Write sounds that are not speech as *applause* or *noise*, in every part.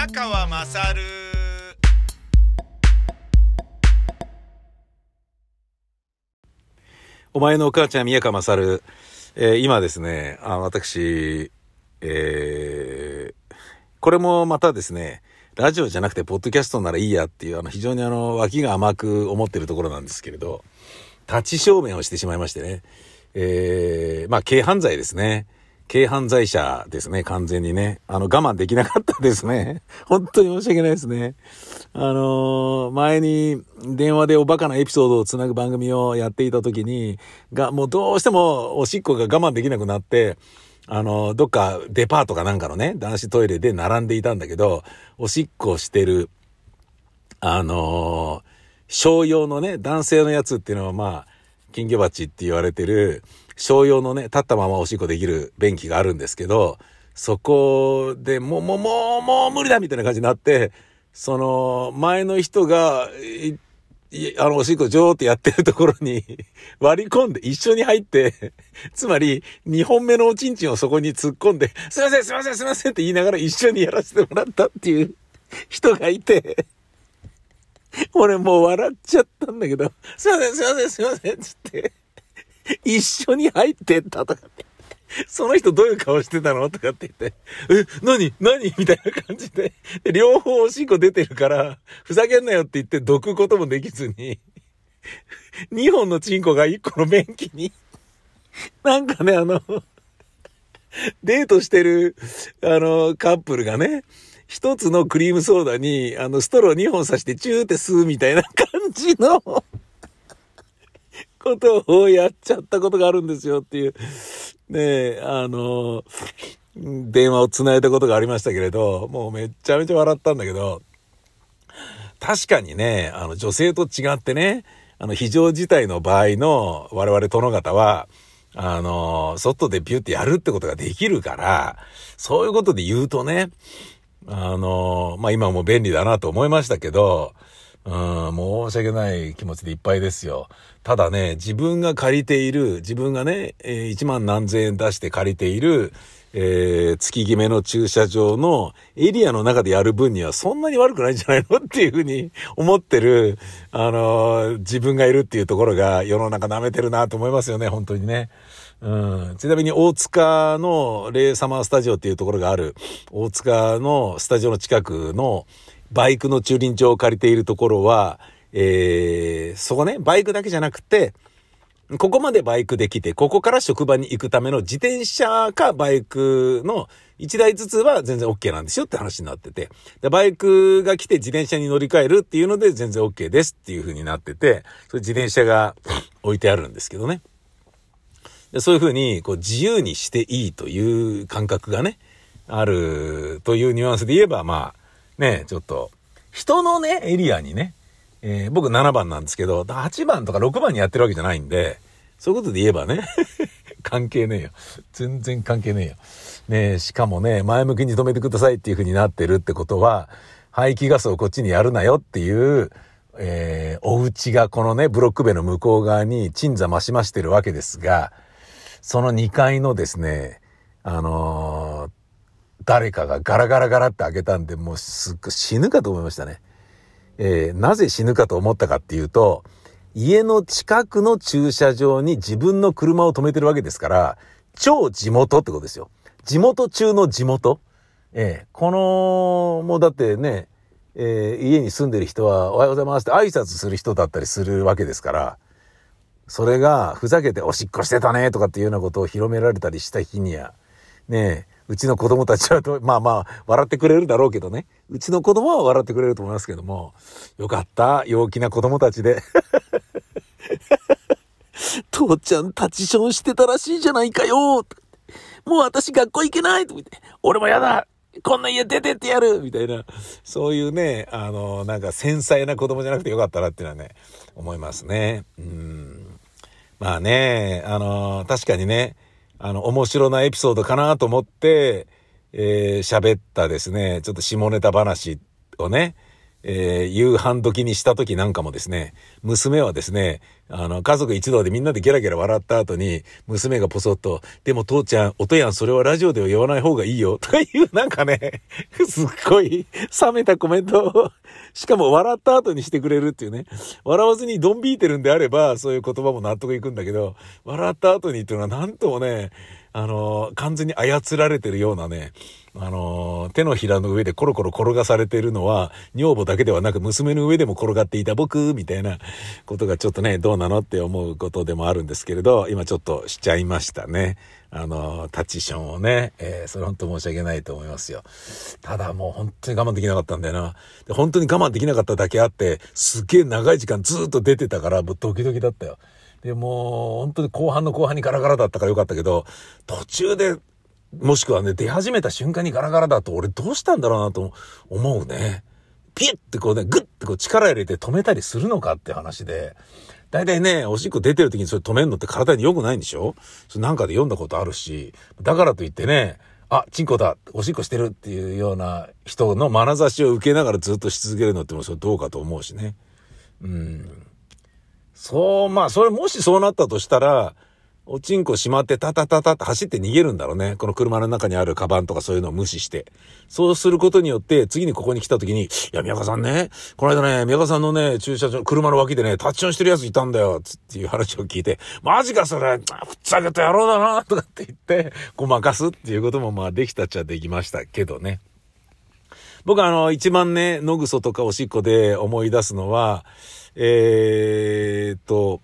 宮川まさるお前のお母ちゃん宮川まさる、えー今ですね、あ私、えーこれもまたですね、ラジオじゃなくてポッドキャストならいいやっていう、あの、非常にあの、脇が甘く思ってるところなんですけれど、立ち証明をしてしまいましてね。えーまあ、軽犯罪ですね。軽犯罪者ですね、完全にね。あの、我慢できなかったですね。*laughs* 本当に申し訳ないですね。あのー前に電話でおバカなエピソードをつなぐ番組をやっていた時に、が、もうどうしてもおしっこが我慢できなくなって、あの、どっかデパートかなんかのね、男子トイレで並んでいたんだけど、おしっこしてる、あのー商用のね、男性のやつっていうのはまあ、金魚鉢って言われてる、商用のね、立ったままおしっこできる便器があるんですけど、そこでもう、もう、もう、もう無理だみたいな感じになって、その、前の人が、あの、おしっこジョーってやってるところに *laughs* 割り込んで一緒に入って、つまり、二本目のおちんちんをそこに突っ込んで、すいません、すいません、すいませんって言いながら一緒にやらせてもらったっていう *laughs* 人がいて、俺もう笑っちゃったんだけど、すいません、すいません、すいません、つって、*laughs* 一緒に入ってったとかって。その人どういう顔してたのとかって言って、え、何？何？みたいな感じで。両方おしっこ出てるから、ふざけんなよって言ってどくこともできずに、二本のチンコが一個の便器に、なんかね、あの、デートしてる、あの、カップルがね、一つのクリームソーダに、あの、ストロー2本刺してチューって吸うみたいな感じの、ことをやっちゃったことがあるんですよっていう、ねえ、あの、電話を繋いだことがありましたけれど、もうめっちゃめちゃ笑ったんだけど、確かにね、あの、女性と違ってね、あの、非常事態の場合の我々殿方は、あの、外でビューってやるってことができるから、そういうことで言うとね、あの、まあ、今も便利だなと思いましたけど、うん、申し訳ない気持ちでいっぱいですよ。ただね、自分が借りている、自分がね、え1万何千円出して借りている、えー月決めの駐車場のエリアの中でやる分にはそんなに悪くないんじゃないのっていうふうに思ってる、あのー自分がいるっていうところが世の中舐めてるなと思いますよね、本当にね。うん。ちなみに大塚のレイサマースタジオっていうところがある、大塚のスタジオの近くのバイクの駐輪場を借りているところは、えー、そこね、バイクだけじゃなくて、ここまでバイクで来て、ここから職場に行くための自転車かバイクの1台ずつは全然 OK なんですよって話になってて。でバイクが来て自転車に乗り換えるっていうので全然 OK ですっていう風になってて、それ自転車が置いてあるんですけどね。でそういう風に、こう、自由にしていいという感覚がね、あるというニュアンスで言えば、まあ、ね、ちょっと、人のね、エリアにね、えー僕7番なんですけど、8番とか6番にやってるわけじゃないんで、そういうことで言えばね、*laughs* 関係ねえよ。全然関係ねえよ。ねえ、しかもね、前向きに止めてくださいっていう風になってるってことは、排気ガスをこっちにやるなよっていう、えーお家がこのね、ブロック塀の向こう側に鎮座増し増してるわけですが、その2階のですね、あのー誰かがガラガラガラって開けたんで、もうすっごい死ぬかと思いましたね。えーなぜ死ぬかと思ったかっていうと、家の近くの駐車場に自分の車を止めてるわけですから、超地元ってことですよ。地元中の地元。えーこの、もうだってね、えー家に住んでる人はおはようございますって挨拶する人だったりするわけですから、それがふざけておしっこしてたねとかっていうようなことを広められたりした日には、ねえ、うちの子供たちはと、*laughs* まあまあ、笑ってくれるだろうけどね。うちの子供は笑ってくれると思いますけども、よかった。陽気な子供たちで。*laughs* 父ちゃん立ちションしてたらしいじゃないかよもう私学校行けないと言って、俺もやだこんな家出てってやるみたいな、そういうね、あの、なんか繊細な子供じゃなくてよかったなっていうのはね、思いますね。うん。まあね、あの、確かにね、あの、面白なエピソードかなと思って、えー喋ったですね、ちょっと下ネタ話をね、えー、夕飯時にした時なんかもですね、娘はですね、あの、家族一同でみんなでゲラゲラ笑った後に、娘がポソッと、でも父ちゃん、おとやんそれはラジオでは言わない方がいいよ、*laughs* とかいう、なんかね、すっごい冷めたコメントを、しかも笑った後にしてくれるっていうね。笑わずにドン引いてるんであれば、そういう言葉も納得いくんだけど、笑った後にっていうのはなんともね、あの、完全に操られてるようなね、あの、手のひらの上でコロコロ転がされているのは、女房だけではなく娘の上でも転がっていた僕、みたいなことがちょっとね、どうなのって思うことでもあるんですけれど、今ちょっとしちゃいましたね。あの、タチションをね、えー、それ本当申し訳ないと思いますよ。ただもう本当に我慢できなかったんだよな。で本当に我慢できなかっただけあって、すげえ長い時間ずっと出てたから、もうドキドキだったよ。で、も、本当に後半の後半にガラガラだったからよかったけど、途中でもしくはね、出始めた瞬間にガラガラだと俺どうしたんだろうなと思うね。ピュッてこうね、グッてこう力入れて止めたりするのかって話で、大体ね、おしっこ出てる時にそれ止めるのって体に良くないんでしょ？それなんかで読んだことあるし、だからといってね、あ、チンコだ、おしっこしてるっていうような人の眼差しを受けながらずっとし続けるのってもそれどうかと思うしね。うん。そう、まあ、それもしそうなったとしたら、おちんこしまってタタタタって走って逃げるんだろうね。この車の中にあるカバンとかそういうのを無視して。そうすることによって、次にここに来た時に、いや、宮川さんね、この間ね、宮川さんのね、駐車場、車の脇でね、タッチションしてるやついたんだよ、つっていう話を聞いて、マジかそれ、ふっざけた野郎だな、とかって言って、ごまかすっていうこともまあできたっちゃできましたけどね。僕あの、一番ね、野ぐそとかおしっこで思い出すのは、えー、っと、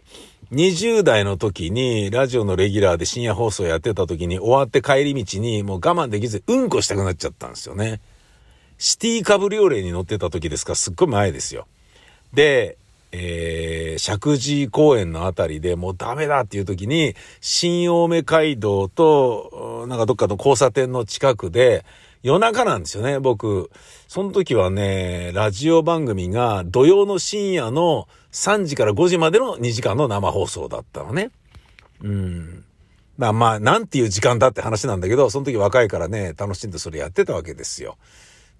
20代の時にラジオのレギュラーで深夜放送やってた時に終わって帰り道にもう我慢できずうんこしたくなっちゃったんですよね。シティカブリオレに乗ってた時ですか？らすっごい前ですよ。で、えー、石神井公園のあたりでもうダメだっていう時に新青梅街道となんかどっかの交差点の近くで夜中なんですよね、僕。その時はね、ラジオ番組が土曜の深夜の3時から5時までの2時間の生放送だったのね。うん。まあまあ、なんていう時間だって話なんだけど、その時若いからね、楽しんでそれやってたわけですよ。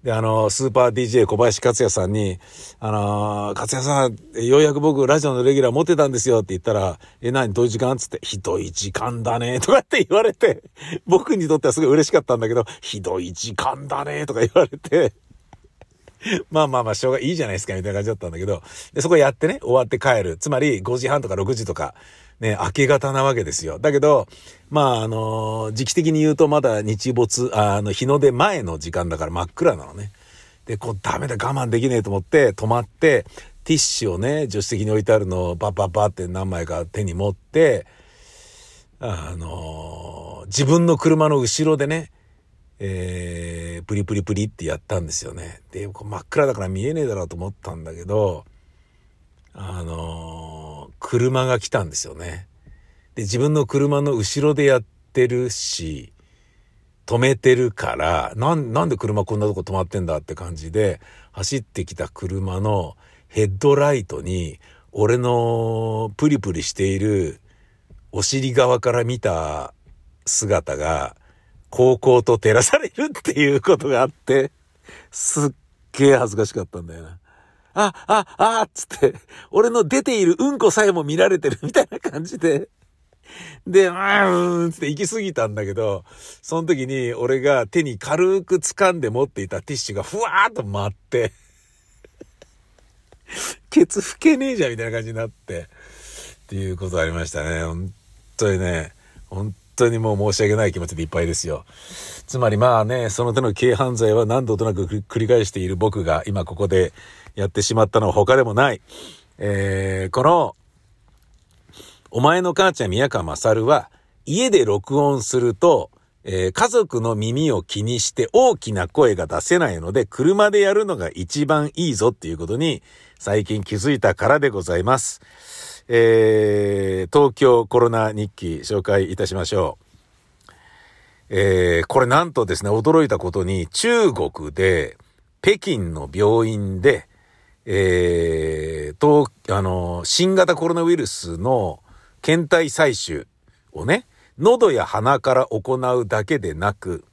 で、あの、スーパー DJ 小林克也さんに、あの克也さん、ようやく僕ラジオのレギュラー持ってたんですよって言ったら、え、何どういう時間？つって、ひどい時間だね、とかって言われて、僕にとってはすごい嬉しかったんだけど、ひどい時間だね、とか言われて、まあまあまあ、しょうがいいじゃないですか、みたいな感じだったんだけど、で、そこやってね、終わって帰る。つまり、5時半とか6時とか、ね、明け方なわけですよ。だけど、まあ、あの、時期的に言うとまだ日没、あの、日の出前の時間だから真っ暗なのね。で、こう、ダメだ、我慢できねえと思って、止まって、ティッシュをね、助手席に置いてあるのをバッバッバって何枚か手に持って、あの自分の車の後ろでね、えー、プリプリプリってやったんですよね。で、真っ暗だから見えねえだろうと思ったんだけど、あの、車が来たんですよね。で、自分の車の後ろでやってるし、止めてるから、なん、なんで車こんなとこ止まってんだって感じで、走ってきた車のヘッドライトに、俺のプリプリしているお尻側から見た姿が、高校と照らされるっていうことがあって、すっげえ恥ずかしかったんだよな。あ、あ、あっつって、俺の出ているうんこさえも見られてるみたいな感じで、で、うーんつって行き過ぎたんだけど、その時に俺が手に軽く掴んで持っていたティッシュがふわーっと舞って、ケツ拭けねえじゃんみたいな感じになって、っていうことありましたね。本当にね、本当にもう申し訳ない気持ちでいっぱいですよ。つまりまあね、その手の軽犯罪は何度となく繰り返している僕が今ここでやってしまったのは他でもない。えー、この、お前の母ちゃん宮川勝は家で録音すると、えー、家族の耳を気にして大きな声が出せないので、車でやるのが一番いいぞっていうことに最近気づいたからでございます。えー、東京コロナ日記紹介いたしましょう。えー、これなんとですね、驚いたことに中国で、北京の病院で、えー、と、あの、新型コロナウイルスの検体採取をね、喉や鼻から行うだけでなく、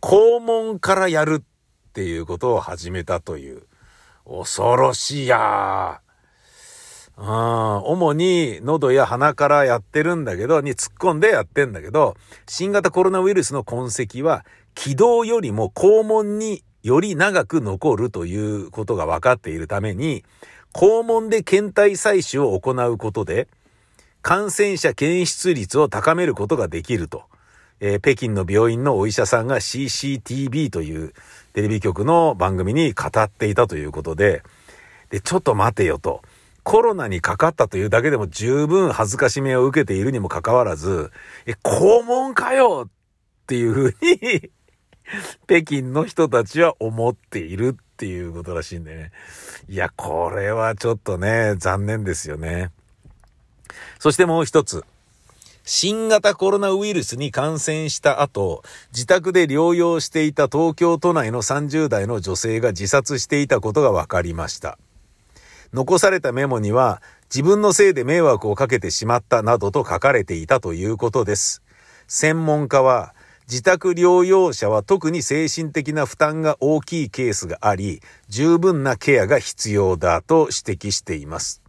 肛門からやるっていうことを始めたという恐ろしいやうん、主に喉や鼻からやってるんだけど、に突っ込んでやってんだけど、新型コロナウイルスの痕跡は、気道よりも肛門により長く残るということが分かっているために、肛門で検体採取を行うことで、感染者検出率を高めることができると、えー、北京の病院のお医者さんが CCTV というテレビ局の番組に語っていたということで、で、ちょっと待てよと。コロナにかかったというだけでも十分恥ずかしめを受けているにもかかわらず、え、肛門かよっていうふうに *laughs* 北京の人たちは思っているっていうことらしいんでね。いや、これはちょっとね、残念ですよね。そしてもう一つ。新型コロナウイルスに感染した後、自宅で療養していた東京都内の30代の女性が自殺していたことが分かりました。残されたメモには、自分のせいで迷惑をかけてしまったなどと書かれていたということです。専門家は、自宅療養者は特に精神的な負担が大きいケースがあり、十分なケアが必要だと指摘しています。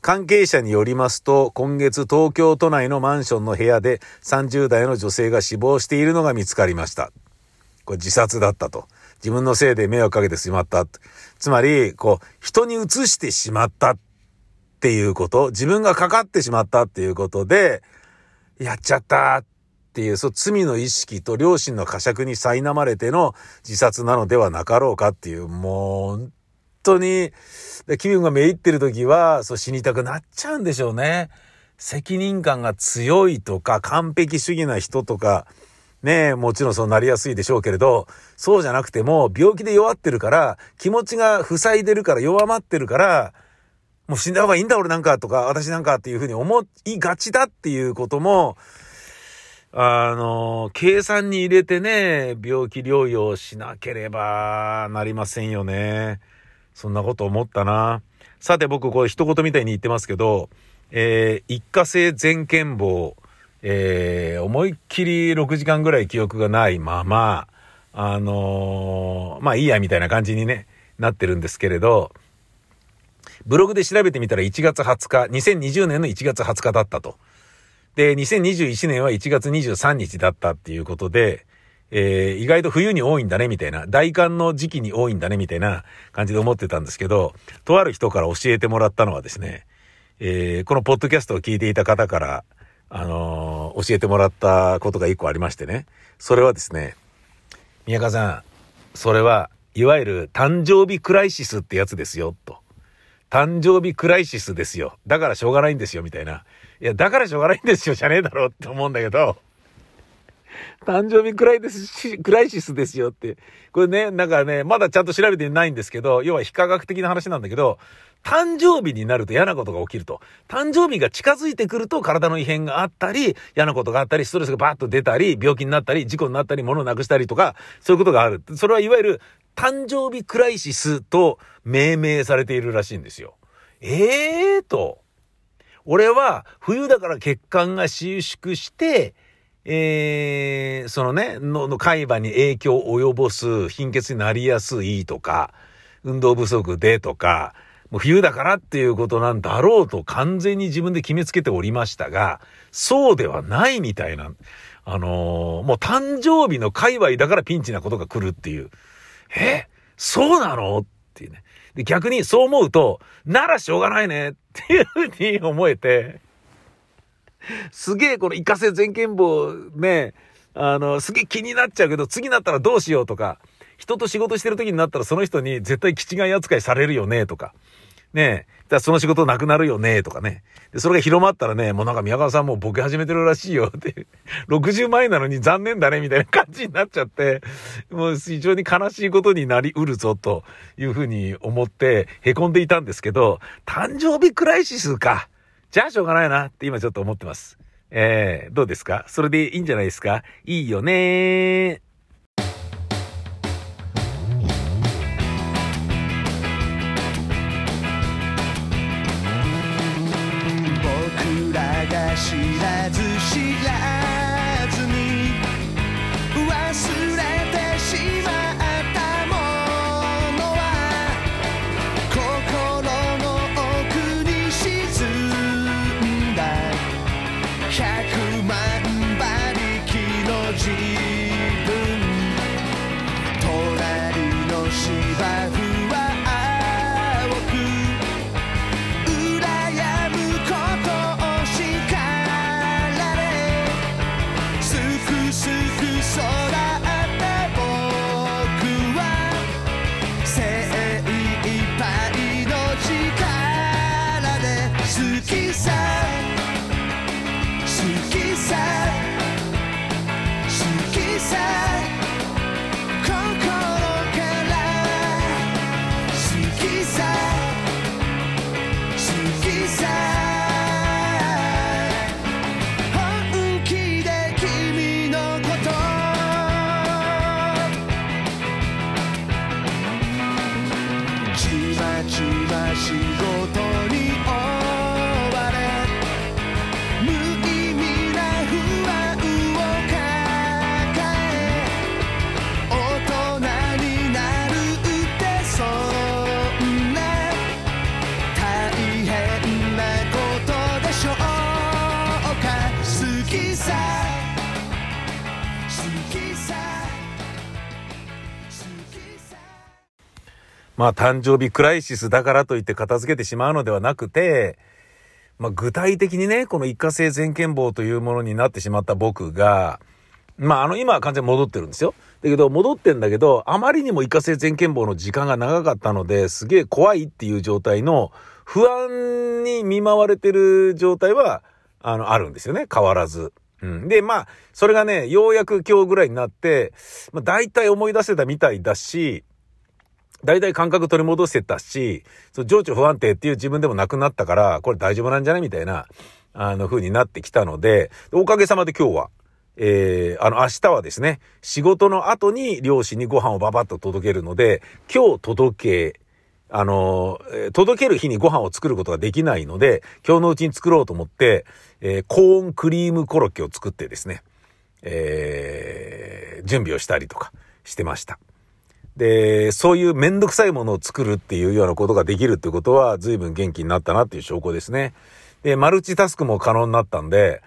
関係者によりますと、今月東京都内のマンションの部屋で30代の女性が死亡しているのが見つかりました。これ自殺だったと。自分のせいで迷惑かけてしまった。つまり、こう、人に移してしまったっていうこと、自分がかかってしまったっていうことで、やっちゃったっていう、そう罪の意識と両親の呵責に苛まれての自殺なのではなかろうかっていう、もう本当に、気分がめいってる時は、そう死にたくなっちゃうんでしょうね。責任感が強いとか、完璧主義な人とか、ねえもちろんそうなりやすいでしょうけれど、そうじゃなくても、病気で弱ってるから、気持ちが塞いでるから、弱まってるから、もう死んだ方がいいんだ俺なんかとか、私なんかっていうふうに思いがちだっていうことも、あの、計算に入れてね、病気療養しなければなりませんよね。そんなこと思ったな。さて僕これ一言みたいに言ってますけど、えー、一過性全健忘、えー、思いっきり6時間ぐらい記憶がないまま、あのー、まあいいやみたいな感じにね、なってるんですけれど、ブログで調べてみたら1月20日、2020年の1月20日だったと。で、2021年は1月23日だったっていうことで、えー、意外と冬に多いんだね、みたいな、大寒の時期に多いんだね、みたいな感じで思ってたんですけど、とある人から教えてもらったのはですね、えー、このポッドキャストを聞いていた方から、あのー、教えてもらったことが一個ありましてね、それはですね、宮川さん、それは、いわゆる誕生日クライシスってやつですよ、と。誕生日クライシスですよ。だからしょうがないんですよ、みたいな。いや、だからしょうがないんですよ、じゃねえだろって思うんだけど、誕生日クライですし、クライシスですよって。これね、なんかね、まだちゃんと調べてないんですけど、要は非科学的な話なんだけど、誕生日になると嫌なことが起きると。誕生日が近づいてくると体の異変があったり、嫌なことがあったり、ストレスがバーッと出たり、病気になったり、事故になったり、物をなくしたりとか、そういうことがある。それはいわゆる誕生日クライシスと命名されているらしいんですよ。ええー、と。俺は冬だから血管が収縮して、えー、そのね、の、の海馬に影響を及ぼす貧血になりやすいとか、運動不足でとか、もう冬だからっていうことなんだろうと完全に自分で決めつけておりましたが、そうではないみたいな、あのー、もう誕生日の界隈だからピンチなことが来るっていう。え？そうなの？っていうね。で、逆にそう思うと、ならしょうがないねっていうふうに思えて、すげえこのイカせ全剣棒ね、あの、すげえ気になっちゃうけど、次になったらどうしようとか、人と仕事してる時になったらその人に絶対気違い扱いされるよねとか、ねえ、だその仕事なくなるよねとかね。で、それが広まったらね、もうなんか宮川さんもうボケ始めてるらしいよって、60万円なのに残念だねみたいな感じになっちゃって、もう非常に悲しいことになりうるぞというふうに思って凹んでいたんですけど、誕生日クライシスか。じゃあしょうがないなって今ちょっと思ってます。えー、どうですか？それでいいんじゃないですか？いいよね僕知らず知ちは仕事にまあ誕生日クライシスだからといって片付けてしまうのではなくて、まあ具体的にね、この一過性全健忘というものになってしまった僕が、まああの今は完全に戻ってるんですよ。だけど戻ってんだけど、あまりにも一過性全健忘の時間が長かったので、すげえ怖いっていう状態の不安に見舞われてる状態は、あの、あるんですよね。変わらず。うん。で、まあ、それがね、ようやく今日ぐらいになって、まあ大体思い出せたみたいだし、大体感覚取り戻せたし、そう情緒不安定っていう自分でもなくなったから、これ大丈夫なんじゃないみたいな、あの、風になってきたので、おかげさまで今日は、えー、あの、明日はですね、仕事の後に両親にご飯をババッと届けるので、今日届け、あの、届ける日にご飯を作ることができないので、今日のうちに作ろうと思って、えーコーンクリームコロッケを作ってですね、えー準備をしたりとかしてました。で、そういうめんどくさいものを作るっていうようなことができるってことは随分元気になったなっていう証拠ですね。で、マルチタスクも可能になったんで、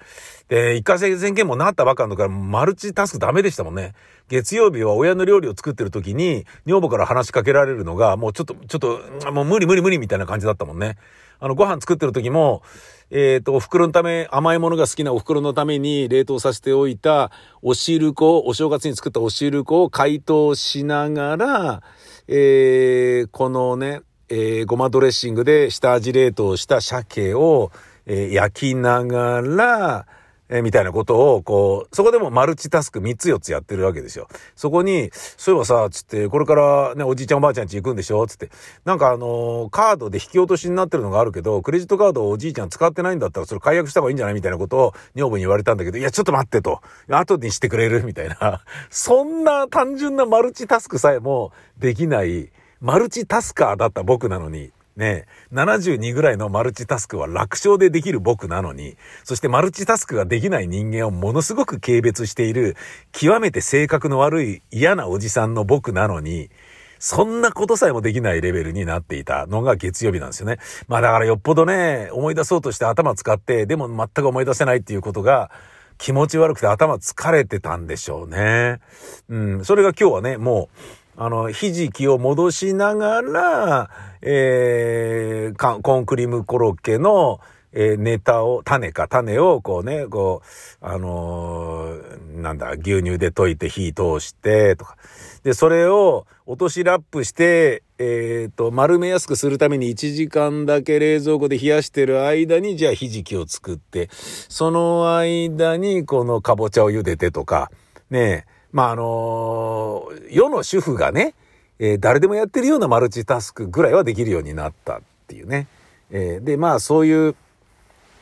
で、一過性全権もなったばっかのからマルチタスクダメでしたもんね。月曜日は親の料理を作ってる時に、女房から話しかけられるのが、もうちょっと、ちょっと、もう無理無理無理みたいな感じだったもんね。あの、ご飯作ってる時も、えっ、と、お袋のため、甘いものが好きなお袋のために冷凍させておいたお汁粉、お正月に作ったお汁粉を解凍しながら、えー、このね、えー、ごまドレッシングで下味冷凍した鮭を、えー焼きながら、えーみたいなことを、こう、そこでもマルチタスク3つ4つやってるわけですよ。そこに、そういえばさ、つって、これからね、おじいちゃんおばあちゃん家行くんでしょつって。なんかあのーカードで引き落としになってるのがあるけど、クレジットカードをおじいちゃん使ってないんだったら、それ解約した方がいいんじゃないみたいなことを女房に言われたんだけど、いや、ちょっと待ってと。後にしてくれる？みたいな。*laughs* そんな単純なマルチタスクさえもできない、マルチタスカーだった僕なのに、ねえ、72ぐらいのマルチタスクは楽勝でできる僕なのに、そしてマルチタスクができない人間をものすごく軽蔑している、極めて性格の悪い嫌なおじさんの僕なのに、そんなことさえもできないレベルになっていたのが月曜日なんですよね。まあだからよっぽどね、思い出そうとして頭使って、でも全く思い出せないっていうことが、気持ち悪くて頭疲れてたんでしょうね。うん、それが今日はね、もう、あの、ひじきを戻しながら、えー、コーンクリームコロッケの、えーネタを、種か、種をこうね、こう、あのーなんだ、牛乳で溶いて火通して、とか。で、それを落としラップして、えっ、と、丸めやすくするために1時間だけ冷蔵庫で冷やしてる間に、じゃあひじきを作って、その間にこのかぼちゃを茹でてとか、ねえ、まあ、あの世の主婦がね、えー誰でもやってるようなマルチタスクぐらいはできるようになったっていうね。えーで、まあそういう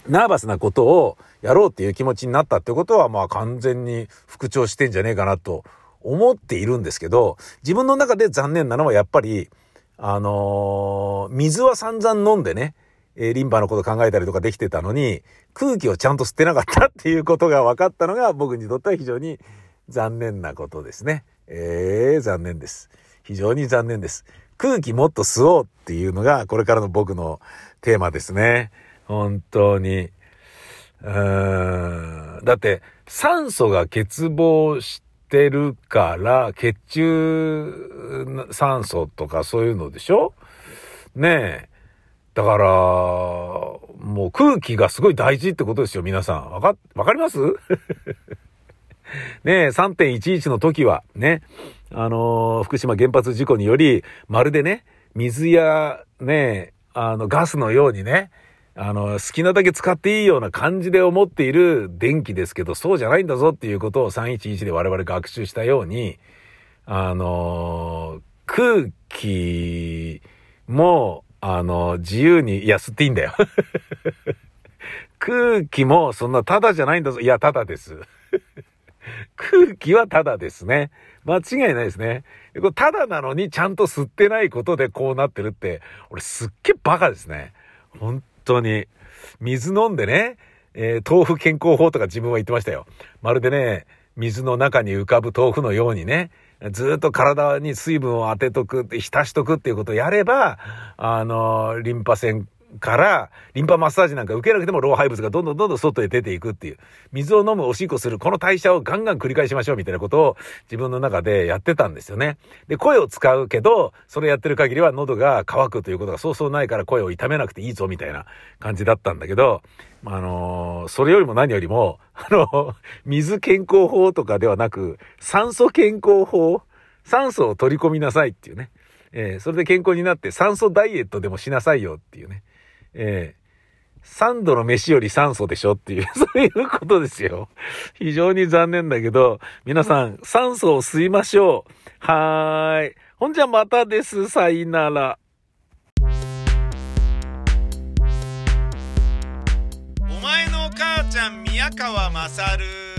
ナーバスなことをやろうっていう気持ちになったってことは、まあ完全に復調してんじゃねえかなと思っているんですけど、自分の中で残念なのはやっぱり、あのー水は散々飲んでね、えーリンパのこと考えたりとかできてたのに、空気をちゃんと吸ってなかったっていうことが分かったのが僕にとっては非常に残念なことですね。えー、残念です。非常に残念です。空気もっと吸おうっていうのがこれからの僕のテーマですね。本当に。うん。だって、酸素が欠乏してるから、血中酸素とかそういうのでしょ？ねえ。だから、もう空気がすごい大事ってことですよ、皆さん。わか、わかります？*laughs* ねえ、3.11の時は、ね、あのー福島原発事故により、まるでね、水や、ね、あの、ガスのようにね、あの、好きなだけ使っていいような感じで思っている電気ですけど、そうじゃないんだぞっていうことを311で我々学習したように、あの、空気も、あの、自由に、いや、吸っていいんだよ。*laughs* 空気もそんなタダじゃないんだぞ。いや、タダです。空気はタダですね。間違いないですね。でこれタダなのにちゃんと吸ってないことでこうなってるって、俺すっげえバカですね。本当に。水飲んでね、えー豆腐健康法とか自分は言ってましたよ。まるでね、水の中に浮かぶ豆腐のようにね、ずっと体に水分を当てとくって、浸しとくっていうことをやれば、あの、リンパ腺から、リンパマッサージなんか受けなくても老廃物がどんどんどんどん外へ出ていくっていう。水を飲む、おしっこする、この代謝をガンガン繰り返しましょうみたいなことを自分の中でやってたんですよね。で、声を使うけど、それやってる限りは喉が渇くということがそうそうないから声を痛めなくていいぞみたいな感じだったんだけど、あのーそれよりも何よりも、あの、水健康法とかではなく、酸素健康法、酸素を取り込みなさいっていうね。えーそれで健康になって酸素ダイエットでもしなさいよっていうね。えー3度の飯より酸素でしょっていう、*laughs* そういうことですよ。非常に残念だけど、皆さん、酸素を吸いましょう。はーい。ほんじゃまたです。さいなら。お前のお母ちゃん宮川勝